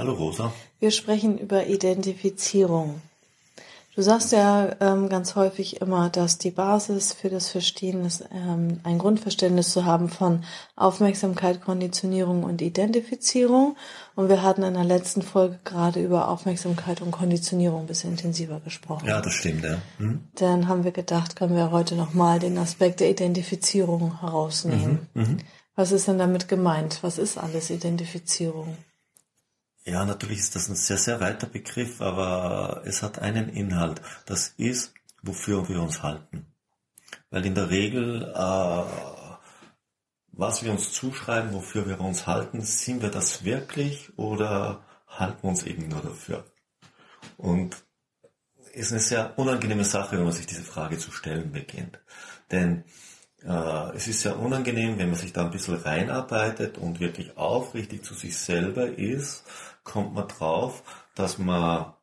Hallo Rosa. Wir sprechen über Identifizierung. Du sagst ja ähm, ganz häufig immer, dass die Basis für das Verstehen ist, ähm, ein Grundverständnis zu haben von Aufmerksamkeit, Konditionierung und Identifizierung. Und wir hatten in der letzten Folge gerade über Aufmerksamkeit und Konditionierung ein bisschen intensiver gesprochen. Ja, das stimmt, ja. Hm? Dann haben wir gedacht, können wir heute nochmal den Aspekt der Identifizierung herausnehmen. Mhm, mh. Was ist denn damit gemeint? Was ist alles Identifizierung? Ja, natürlich ist das ein sehr, sehr weiter Begriff, aber es hat einen Inhalt. Das ist, wofür wir uns halten. Weil in der Regel, äh, was wir uns zuschreiben, wofür wir uns halten, sind wir das wirklich oder halten wir uns eben nur dafür? Und ist eine sehr unangenehme Sache, wenn man sich diese Frage zu stellen beginnt. Denn äh, es ist sehr unangenehm, wenn man sich da ein bisschen reinarbeitet und wirklich aufrichtig zu sich selber ist, kommt man drauf, dass man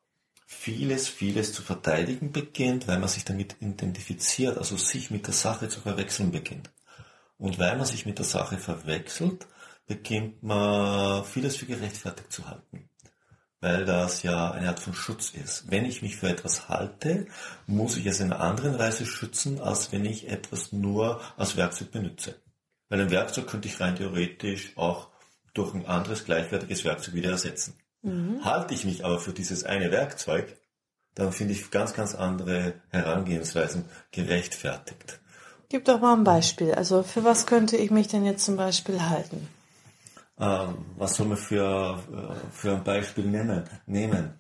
vieles, vieles zu verteidigen beginnt, weil man sich damit identifiziert, also sich mit der Sache zu verwechseln beginnt. Und weil man sich mit der Sache verwechselt, beginnt man vieles für gerechtfertigt zu halten weil das ja eine Art von Schutz ist. Wenn ich mich für etwas halte, muss ich es in einer anderen Weise schützen, als wenn ich etwas nur als Werkzeug benutze. Weil ein Werkzeug könnte ich rein theoretisch auch durch ein anderes gleichwertiges Werkzeug wieder ersetzen. Mhm. Halte ich mich aber für dieses eine Werkzeug, dann finde ich ganz, ganz andere Herangehensweisen gerechtfertigt. Gib doch mal ein Beispiel. Also für was könnte ich mich denn jetzt zum Beispiel halten? Ähm, was soll man für, äh, für ein Beispiel nehmen? nehmen?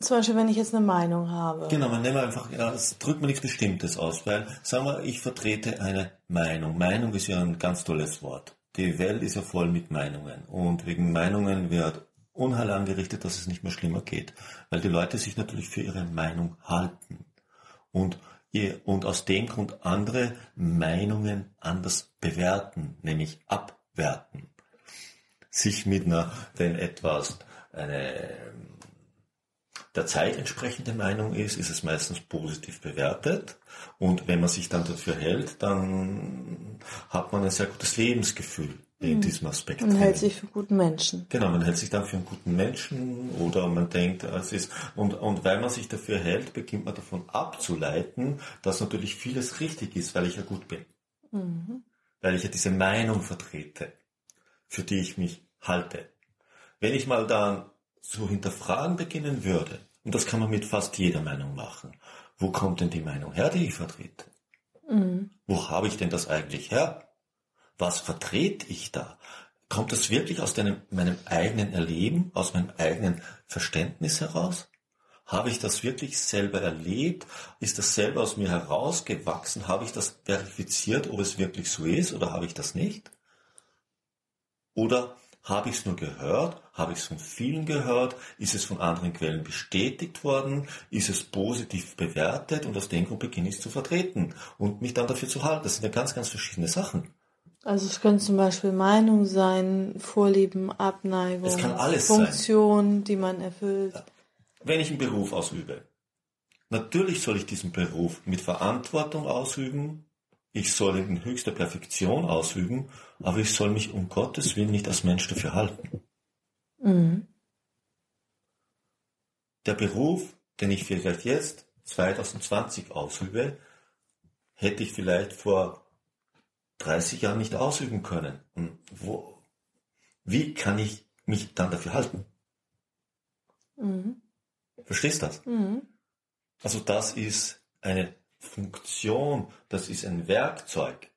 Zum Beispiel, wenn ich jetzt eine Meinung habe. Genau, man nimmt einfach, ja, es drückt mir nichts Bestimmtes aus, weil, sagen wir, ich vertrete eine Meinung. Meinung ist ja ein ganz tolles Wort. Die Welt ist ja voll mit Meinungen. Und wegen Meinungen wird Unheil angerichtet, dass es nicht mehr schlimmer geht. Weil die Leute sich natürlich für ihre Meinung halten. Und, und aus dem Grund andere Meinungen anders bewerten, nämlich abwerten sich mit einer, wenn etwas eine der Zeit entsprechende Meinung ist, ist es meistens positiv bewertet. Und wenn man sich dann dafür hält, dann hat man ein sehr gutes Lebensgefühl in mhm. diesem Aspekt. Man hält sich für guten Menschen. Genau, man hält sich dann für einen guten Menschen oder man denkt, es ist, und, und weil man sich dafür hält, beginnt man davon abzuleiten, dass natürlich vieles richtig ist, weil ich ja gut bin. Mhm. Weil ich ja diese Meinung vertrete, für die ich mich halte. Wenn ich mal dann zu hinterfragen beginnen würde, und das kann man mit fast jeder Meinung machen, wo kommt denn die Meinung her, die ich vertrete? Mhm. Wo habe ich denn das eigentlich her? Was vertrete ich da? Kommt das wirklich aus deinem, meinem eigenen Erleben, aus meinem eigenen Verständnis heraus? Habe ich das wirklich selber erlebt? Ist das selber aus mir herausgewachsen? Habe ich das verifiziert, ob es wirklich so ist oder habe ich das nicht? Oder habe ich es nur gehört? Habe ich es von vielen gehört? Ist es von anderen Quellen bestätigt worden? Ist es positiv bewertet? Und aus dem Grund beginne ich es zu vertreten und mich dann dafür zu halten. Das sind ja ganz, ganz verschiedene Sachen. Also es können zum Beispiel Meinung sein, Vorlieben, Abneigung, Funktion, sein. die man erfüllt. Wenn ich einen Beruf ausübe, natürlich soll ich diesen Beruf mit Verantwortung ausüben, ich soll in höchster Perfektion ausüben, aber ich soll mich um Gottes Willen nicht als Mensch dafür halten. Mhm. Der Beruf, den ich vielleicht jetzt 2020 ausübe, hätte ich vielleicht vor 30 Jahren nicht ausüben können. Und wo, wie kann ich mich dann dafür halten? Mhm. Verstehst du das? Mhm. Also das ist eine Funktion, das ist ein Werkzeug,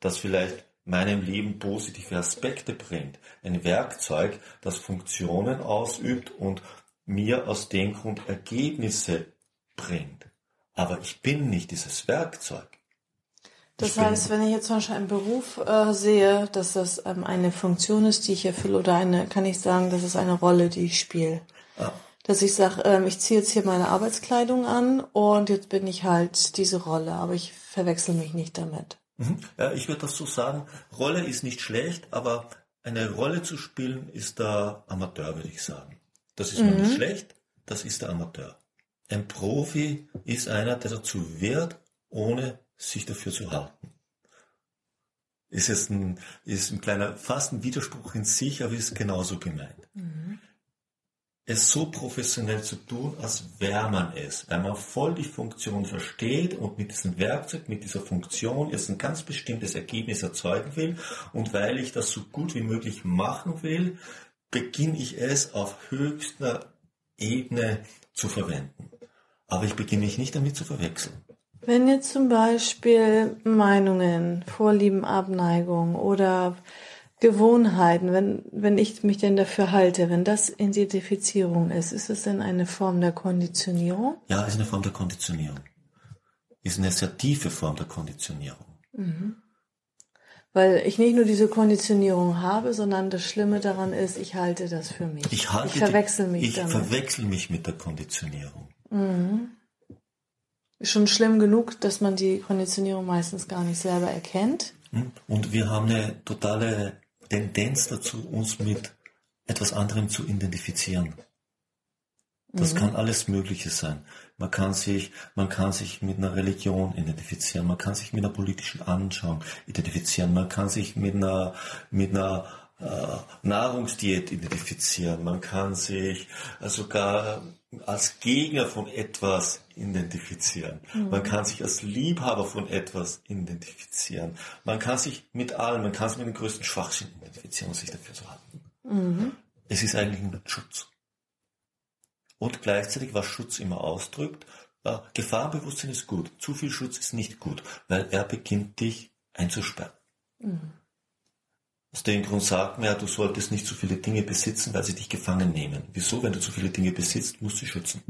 das vielleicht meinem Leben positive Aspekte bringt. Ein Werkzeug, das Funktionen ausübt und mir aus dem Grund Ergebnisse bringt. Aber ich bin nicht dieses Werkzeug. Das heißt, wenn ich jetzt zum Beispiel einen Beruf äh, sehe, dass das ähm, eine Funktion ist, die ich erfülle, oder eine, kann ich sagen, das ist eine Rolle, die ich spiele. Dass ich sage, ähm, ich ziehe jetzt hier meine Arbeitskleidung an und jetzt bin ich halt diese Rolle, aber ich verwechsel mich nicht damit. Mhm. Ja, ich würde das so sagen, Rolle ist nicht schlecht, aber eine Rolle zu spielen ist der Amateur, würde ich sagen. Das ist mhm. nicht schlecht, das ist der Amateur. Ein Profi ist einer, der dazu wehrt, ohne sich dafür zu halten. Ist jetzt ein, ist ein kleiner, fast ein Widerspruch in sich, aber ist genauso gemeint. Mhm. Es so professionell zu tun, als wäre man es, weil man voll die Funktion versteht und mit diesem Werkzeug, mit dieser Funktion jetzt ein ganz bestimmtes Ergebnis erzeugen will und weil ich das so gut wie möglich machen will, beginne ich es auf höchster Ebene zu verwenden. Aber ich beginne mich nicht damit zu verwechseln. Wenn jetzt zum Beispiel Meinungen, Vorlieben, Abneigung oder Gewohnheiten, wenn, wenn ich mich denn dafür halte, wenn das Identifizierung ist, ist es denn eine Form der Konditionierung? Ja, ist eine Form der Konditionierung. Ist eine sehr tiefe Form der Konditionierung. Mhm. Weil ich nicht nur diese Konditionierung habe, sondern das Schlimme daran ist, ich halte das für mich. Ich, halte ich verwechsel mich ich damit. Ich verwechsel mich mit der Konditionierung. Mhm ist schon schlimm genug, dass man die Konditionierung meistens gar nicht selber erkennt. Hm? Und wir haben eine totale Tendenz dazu, uns mit etwas anderem zu identifizieren. Das mhm. kann alles Mögliche sein. Man kann sich, man kann sich mit einer Religion identifizieren, man kann sich mit einer politischen Anschauung identifizieren, man kann sich mit einer, mit einer äh, Nahrungsdiät identifizieren, man kann sich sogar als Gegner von etwas identifizieren. Mhm. Man kann sich als Liebhaber von etwas identifizieren. Man kann sich mit allem, man kann sich mit dem größten Schwachsinn identifizieren und sich dafür zu halten. Mhm. Es ist eigentlich nur Schutz. Und gleichzeitig, was Schutz immer ausdrückt, äh, Gefahrenbewusstsein ist gut. Zu viel Schutz ist nicht gut, weil er beginnt dich einzusperren. Mhm. Aus dem Grund sagt man ja, du solltest nicht zu viele Dinge besitzen, weil sie dich gefangen nehmen. Wieso? Wenn du zu viele Dinge besitzt, musst du sie schützen.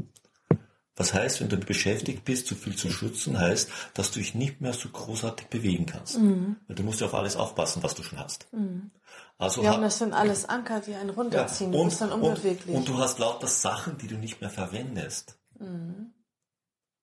Was heißt, wenn du beschäftigt bist, zu viel zu schützen, heißt, dass du dich nicht mehr so großartig bewegen kannst. Mhm. Weil du musst ja auf alles aufpassen, was du schon hast. Mhm. Also ja, und das sind alles Anker, die einen runterziehen. Ja, und, du bist dann unbeweglich. Und, und, du hast lauter Sachen, die du nicht mehr verwendest. Mhm.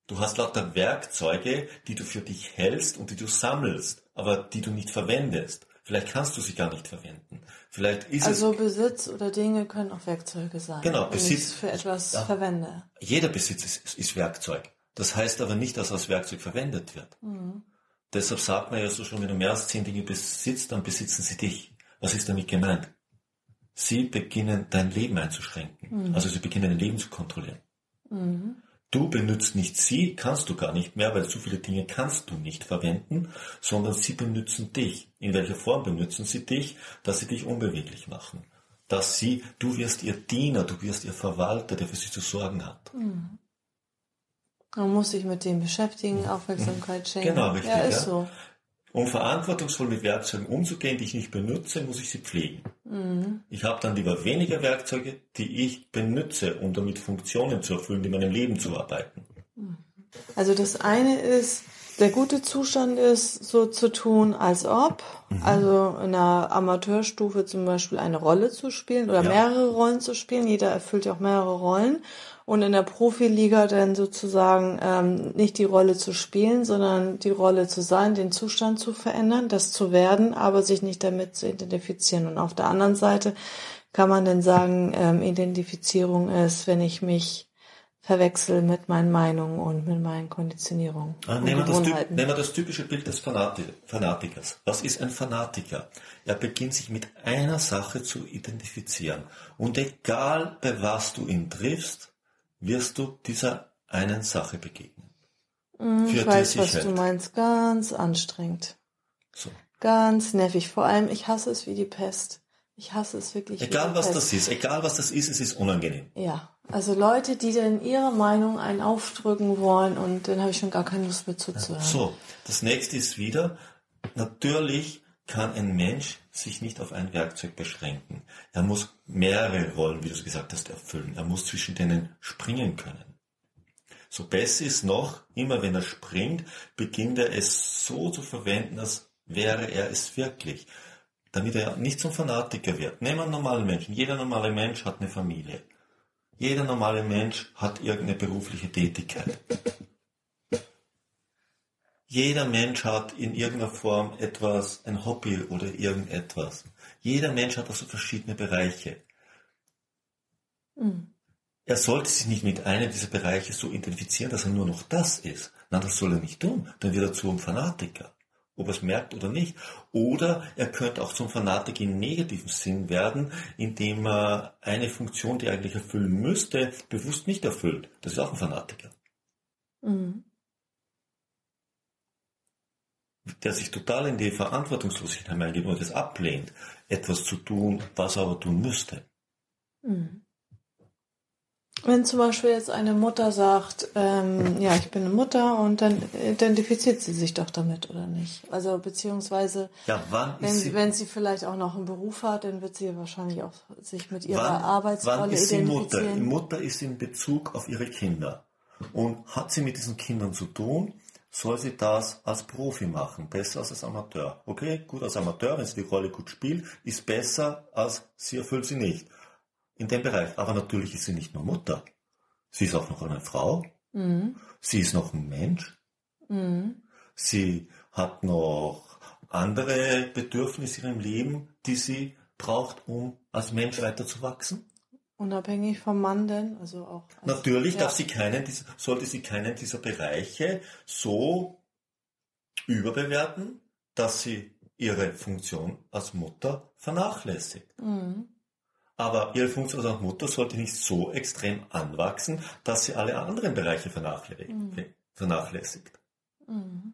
Du hast lauter Werkzeuge, die du für dich hältst und die du sammelst, aber die du nicht verwendest. Vielleicht kannst du sie gar nicht verwenden. Vielleicht ist also es, Besitz oder Dinge können auch Werkzeuge sein. Genau, Besitz. Ich für etwas ja, verwende. Jeder Besitz ist, ist, Werkzeug. Das heißt aber nicht, dass als Werkzeug verwendet wird. Mhm. Deshalb sagt man ja so schon, wenn du mehr als zehn Dinge besitzt, dann besitzen sie dich. Was ist damit gemeint? Sie beginnen dein Leben einzuschränken. Mhm. Also sie beginnen dein Leben zu kontrollieren. Mhm. Du benutzt nicht sie, kannst du gar nicht mehr, weil zu viele Dinge kannst du nicht verwenden, sondern sie benutzen dich. In welcher Form benutzen sie dich? Dass sie dich unbeweglich machen. Dass sie, du wirst ihr Diener, du wirst ihr Verwalter, der für sie zu sorgen hat. Mhm. Man muss sich mit dem beschäftigen, mhm. Aufmerksamkeit schenken. Genau, richtig. Ja, ist ja. so. Um verantwortungsvoll mit Werkzeugen umzugehen, die ich nicht benutze, muss ich sie pflegen. Mhm. Ich habe dann lieber weniger Werkzeuge, die ich benutze, um damit Funktionen zu erfüllen, die meinem Leben zu arbeiten. Also das eine ist, der gute Zustand ist, so zu tun, als ob, mhm. also in einer Amateurstufe zum Beispiel eine Rolle zu spielen oder ja. mehrere Rollen zu spielen. Jeder erfüllt ja auch mehrere Rollen und in der Profiliga dann sozusagen ähm, nicht die Rolle zu spielen, sondern die Rolle zu sein, den Zustand zu verändern, das zu werden, aber sich nicht damit zu identifizieren. Und auf der anderen Seite kann man dann sagen, ähm, Identifizierung ist, wenn ich mich verwechsel mit meinen Meinungen und mit meinen Konditionierungen. Ah, nehmen, wir das, nehmen wir das typische Bild des Fanatikers. Was ist ein Fanatiker? Er beginnt sich mit einer Sache zu identifizieren. Und egal bei was du ihn triffst, wirst du dieser einen Sache begegnen. Mm, ich weiß, was hält. du meinst. Ganz anstrengend. So. Ganz nervig. Vor allem, ich hasse es wie die Pest. Ich hasse es wirklich. Egal was Pest. das ist, egal was das ist, es ist unangenehm. Ja, also Leute, die dann ihre Meinung einen aufdrücken wollen und dann habe ich schon gar keine Lust mehr zuzuhören. So, das nächste ist wieder, natürlich kann ein Mensch sich nicht auf ein Werkzeug beschränken. Er muss mehrere Rollen, wie du es gesagt hast, erfüllen. Er muss zwischen denen springen können. So besser ist noch, immer wenn er springt, beginnt er es so zu verwenden, als wäre er es wirklich. Damit er nicht zum Fanatiker wird. Nehmen wir einen normalen Menschen. Jeder normale Mensch hat eine Familie. Jeder normale Mensch hat irgendeine berufliche Tätigkeit. Jeder Mensch hat in irgendeiner Form etwas, ein Hobby oder irgendetwas. Jeder Mensch hat also verschiedene Bereiche. Mhm. Er sollte sich nicht mit einem dieser Bereiche so identifizieren, dass er nur noch das ist. Nein, das soll er nicht tun. Dann wird er zu einem Fanatiker. Ob er es merkt oder nicht. Oder er könnte auch zum Fanatiker im negativen Sinn werden, indem er eine Funktion, die er eigentlich erfüllen müsste, bewusst nicht erfüllt. Das ist auch ein Fanatiker. Mhm. Der sich total in die Verantwortungslosigkeit hineingeht und es ablehnt, etwas zu tun, was er aber tun müsste. Mhm. Wenn zum Beispiel jetzt eine Mutter sagt, ähm, ja, ich bin eine Mutter und dann identifiziert sie sich doch damit, oder nicht? Also beziehungsweise, ja, wann wenn, sie, wenn sie vielleicht auch noch einen Beruf hat, dann wird sie wahrscheinlich auch sich mit ihrer wann, Arbeitsrolle wann ist sie Mutter? Mutter ist in Bezug auf ihre Kinder. Und hat sie mit diesen Kindern zu tun, soll sie das als Profi machen, besser als als Amateur. Okay, gut als Amateur, wenn sie die Rolle gut spielt, ist besser als sie erfüllt sie nicht in dem Bereich. Aber natürlich ist sie nicht nur Mutter. Sie ist auch noch eine Frau. Mhm. Sie ist noch ein Mensch. Mhm. Sie hat noch andere Bedürfnisse in ihrem Leben, die sie braucht, um als Mensch weiterzuwachsen. Unabhängig vom Mann denn, also auch. Als, Natürlich ja. darf sie keinen, sollte sie keinen dieser Bereiche so überbewerten, dass sie ihre Funktion als Mutter vernachlässigt. Mhm. Aber ihre Funktion als Mutter sollte nicht so extrem anwachsen, dass sie alle anderen Bereiche vernachlässigt. Mhm. vernachlässigt. Mhm.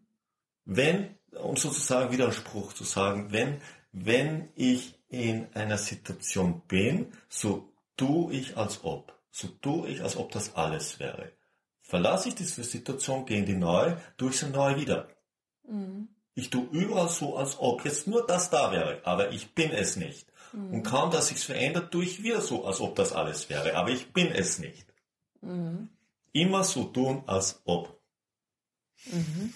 Wenn, um sozusagen Widerspruch zu sagen, wenn, wenn ich in einer Situation bin, so tue ich als ob. So tue ich, als ob das alles wäre. Verlasse ich diese Situation, gehe in die neue, tue ich sie neu wieder. Mhm. Ich tue überall so, als ob jetzt nur das da wäre, aber ich bin es nicht. Mhm. Und kaum, dass sich's verändert, tue ich wieder so, als ob das alles wäre. Aber ich bin es nicht. Mhm. Immer so tun, als ob. Mhm.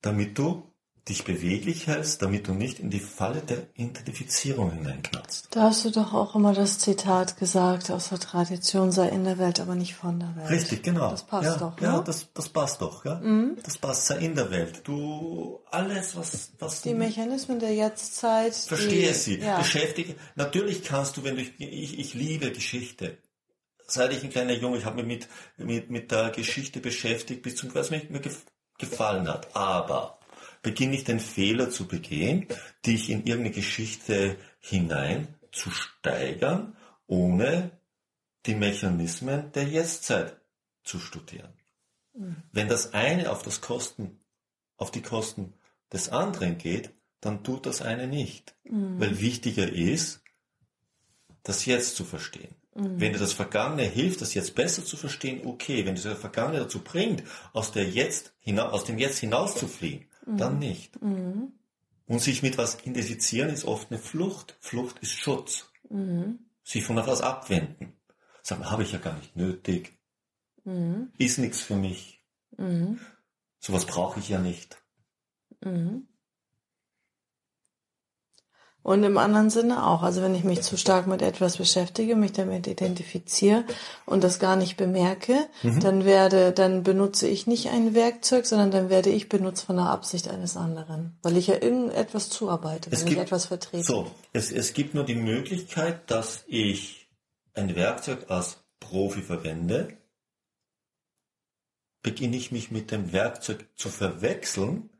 Damit du dich beweglich hältst, damit du nicht in die Falle der Identifizierung hineinknallst. Da hast du doch auch immer das Zitat gesagt, aus der Tradition sei in der Welt, aber nicht von der Welt. Richtig, genau. Das passt ja, doch. Ja, ne? das, das passt doch. Ja? Mhm. Das passt, sei in der Welt. Du, alles, was... was die Mechanismen der Jetztzeit... Verstehe die, sie. Ja. Beschäftige... Natürlich kannst du, wenn du... Ich, ich liebe Geschichte seit ich ein kleiner Junge, ich habe mich mit, mit, mit der Geschichte beschäftigt, bis zum was mir gefallen hat. Aber beginne ich den Fehler zu begehen, dich in irgendeine Geschichte hinein zu steigern, ohne die Mechanismen der Jetztzeit zu studieren. Mhm. Wenn das eine auf das Kosten, auf die Kosten des anderen geht, dann tut das eine nicht. Mhm. Weil wichtiger ist, das Jetzt zu verstehen. Mhm. Wenn dir das Vergangene hilft, das Jetzt besser zu verstehen, okay. Wenn dir das Vergangene dazu bringt, aus, der Jetzt, aus dem Jetzt hinauszufliegen. Dann nicht. Mhm. Und sich mit was identifizieren ist oft eine Flucht. Flucht ist Schutz. Mhm. Sich von etwas abwenden. Sagen, habe ich ja gar nicht nötig. Mhm. Ist nichts für mich. Mhm. Sowas brauche ich ja nicht. Mhm. Und im anderen Sinne auch. Also wenn ich mich zu stark mit etwas beschäftige, mich damit identifiziere und das gar nicht bemerke, mhm. dann werde, dann benutze ich nicht ein Werkzeug, sondern dann werde ich benutzt von der Absicht eines anderen, weil ich ja irgendetwas zuarbeite, wenn gibt, ich etwas vertrete. So, es, es gibt nur die Möglichkeit, dass ich ein Werkzeug als Profi verwende, beginne ich mich mit dem Werkzeug zu verwechseln,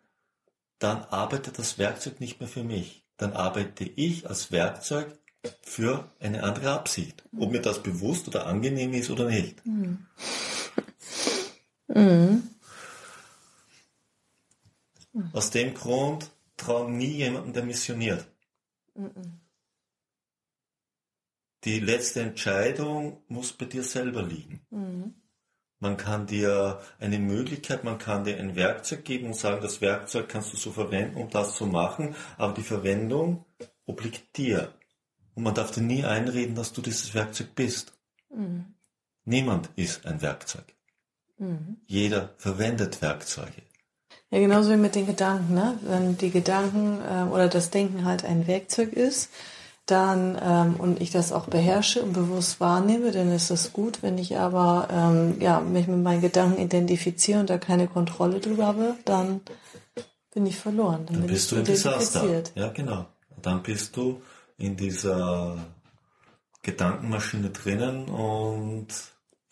dann arbeitet das Werkzeug nicht mehr für mich dann arbeite ich als Werkzeug für eine andere Absicht. Ob mir das bewusst oder angenehm ist oder nicht. Mhm. Mhm. Aus dem Grund traue nie jemanden, der missioniert. Mhm. Die letzte Entscheidung muss bei dir selber liegen. Man kann dir eine Möglichkeit, man kann dir ein Werkzeug geben und sagen, das Werkzeug kannst du so verwenden, um das zu machen, aber die Verwendung obliegt dir. Und man darf dir nie einreden, dass du dieses Werkzeug bist. Mhm. Niemand ist ein Werkzeug. Mhm. Jeder verwendet Werkzeuge. Ja, genauso wie mit den Gedanken, ne? Wenn die Gedanken äh, oder das Denken halt ein Werkzeug ist, dann ähm, und ich das auch beherrsche und bewusst wahrnehme, dann ist das gut. Wenn ich aber ähm, ja, mich mit meinen Gedanken identifiziere und da keine Kontrolle drüber habe, dann bin ich verloren. Dann, dann bist du im Desaster. Ja, genau. Dann bist du in dieser Gedankenmaschine drinnen und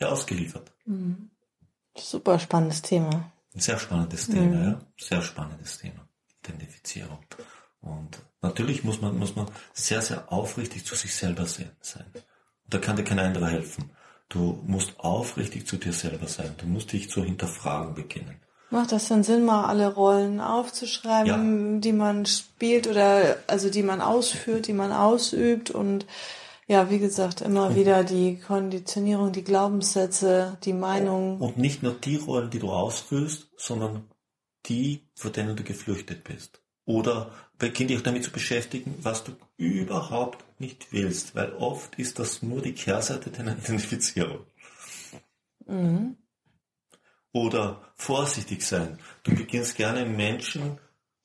ja, ausgeliefert. Mhm. Super spannendes Thema. Ein sehr spannendes Thema, mhm. ja. Sehr spannendes Thema. Identifizierung. Und natürlich muss man, muss man sehr, sehr aufrichtig zu sich selber sein. Da kann dir kein anderer helfen. Du musst aufrichtig zu dir selber sein. Du musst dich zu hinterfragen beginnen. Macht das dann Sinn, mal alle Rollen aufzuschreiben, ja. die man spielt oder also die man ausführt, die man ausübt und ja, wie gesagt, immer wieder die Konditionierung, die Glaubenssätze, die Meinungen. Und nicht nur die Rollen, die du ausführst, sondern die, vor denen du geflüchtet bist. Oder beginn dich auch damit zu beschäftigen, was du überhaupt nicht willst, weil oft ist das nur die Kehrseite deiner Identifizierung. Mhm. Oder vorsichtig sein. Du beginnst gerne Menschen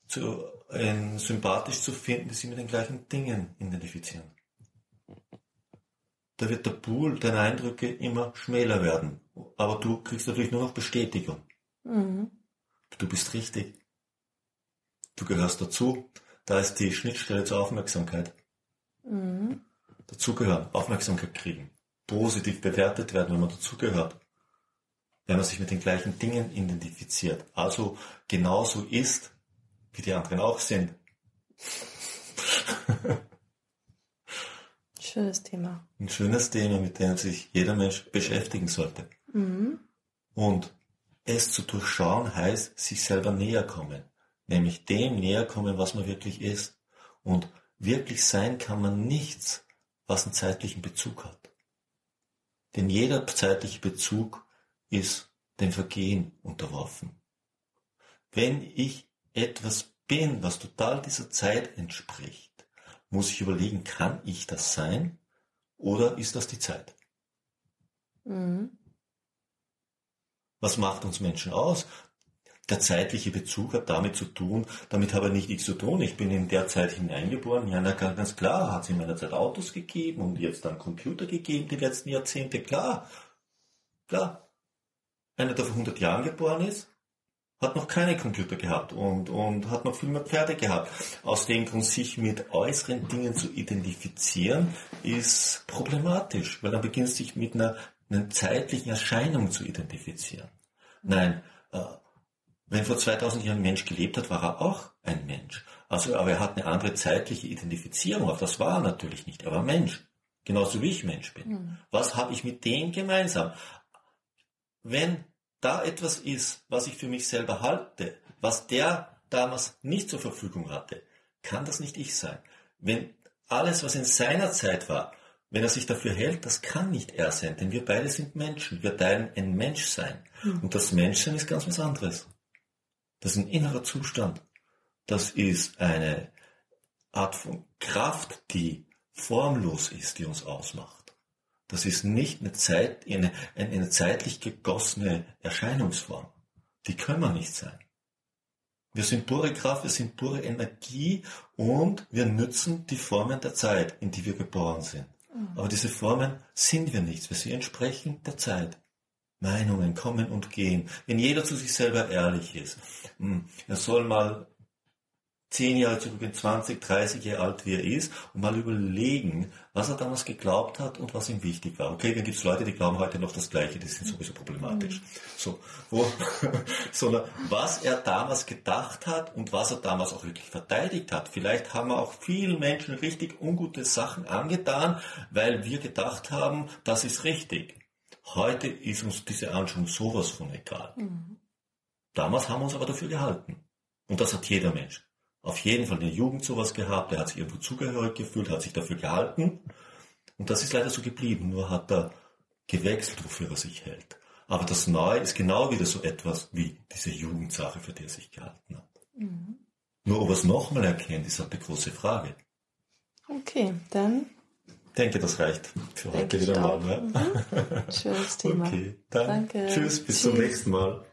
zu, äh, sympathisch zu finden, die sich mit den gleichen Dingen identifizieren da wird der Pool deiner Eindrücke immer schmäler werden. Aber du kriegst natürlich nur noch Bestätigung. Mhm. Du bist richtig. Du gehörst dazu. Da ist die Schnittstelle zur Aufmerksamkeit. Mhm. Dazugehören, Aufmerksamkeit kriegen, positiv bewertet werden, wenn man dazugehört. Wenn man sich mit den gleichen Dingen identifiziert. Also genauso ist, wie die anderen auch sind. Schönes Thema. Ein schönes Thema, mit dem sich jeder Mensch beschäftigen sollte. Mhm. Und es zu durchschauen heißt, sich selber näher kommen. Nämlich dem näher kommen, was man wirklich ist. Und wirklich sein kann man nichts, was einen zeitlichen Bezug hat. Denn jeder zeitliche Bezug ist dem Vergehen unterworfen. Wenn ich etwas bin, was total dieser Zeit entspricht, muss ich überlegen, kann ich das sein oder ist das die Zeit? Mhm. Was macht uns Menschen aus? Der zeitliche Bezug hat damit zu tun, damit habe nicht ich zu tun. Ich bin in der Zeit hineingeboren. Ja, na, ganz klar, hat es in meiner Zeit Autos gegeben und jetzt dann Computer gegeben, die letzten Jahrzehnte. Klar, klar. Einer, der vor 100 Jahren geboren ist, hat noch keine Computer gehabt und, und hat noch viel mehr Pferde gehabt. Aus dem Grund, sich mit äußeren Dingen zu identifizieren, ist problematisch, weil dann beginnt sich mit einer, einer zeitlichen Erscheinung zu identifizieren. Nein, äh, wenn vor 2000 Jahren ein Mensch gelebt hat, war er auch ein Mensch. Also, aber er hat eine andere zeitliche Identifizierung. Auch das war er natürlich nicht. Er war Mensch. Genauso wie ich Mensch bin. Mhm. Was habe ich mit dem gemeinsam? Wenn da etwas ist, was ich für mich selber halte, was der damals nicht zur Verfügung hatte, kann das nicht ich sein. Wenn alles, was in seiner Zeit war, wenn er sich dafür hält, das kann nicht er sein, denn wir beide sind Menschen. Wir teilen ein Menschsein. Mhm. Und das Menschsein ist ganz was anderes. Das ist ein innerer Zustand. Das ist eine Art von Kraft, die formlos ist, die uns ausmacht. Das ist nicht eine, Zeit, eine, eine zeitlich gegossene Erscheinungsform. Die können wir nicht sein. Wir sind pure Kraft, wir sind pure Energie und wir nützen die Formen der Zeit, in die wir geboren sind. Mhm. Aber diese Formen sind wir nichts, weil sie entsprechen der Zeit. Meinungen kommen und gehen. Wenn jeder zu sich selber ehrlich ist, hm, er soll mal zehn Jahre zurück, 20, 30 Jahre alt wie er ist und mal überlegen, was er damals geglaubt hat und was ihm wichtig war. Okay, dann gibt es Leute, die glauben heute noch das Gleiche, die sind sowieso problematisch. Mhm. So, wo, sondern was er damals gedacht hat und was er damals auch wirklich verteidigt hat. Vielleicht haben wir auch vielen Menschen richtig ungute Sachen angetan, weil wir gedacht haben, das ist richtig. Heute ist uns diese Anschauung sowas von egal. Mhm. Damals haben wir uns aber dafür gehalten. Und das hat jeder Mensch auf jeden Fall in der Jugend sowas gehabt, er hat sich irgendwo zugehörig gefühlt, hat sich dafür gehalten. Und das ist leider so geblieben, nur hat er gewechselt, wofür er sich hält. Aber das Neue ist genau wieder so etwas wie diese Jugendsache, für die er sich gehalten hat. Mhm. Nur ob er es nochmal erkennt, ist halt die große Frage. Okay, dann. Ich denke, das reicht für heute wieder mal. Ja? Mhm. Schönes Thema. Okay, dann Danke. tschüss, bis Tschüss. zum nächsten Mal.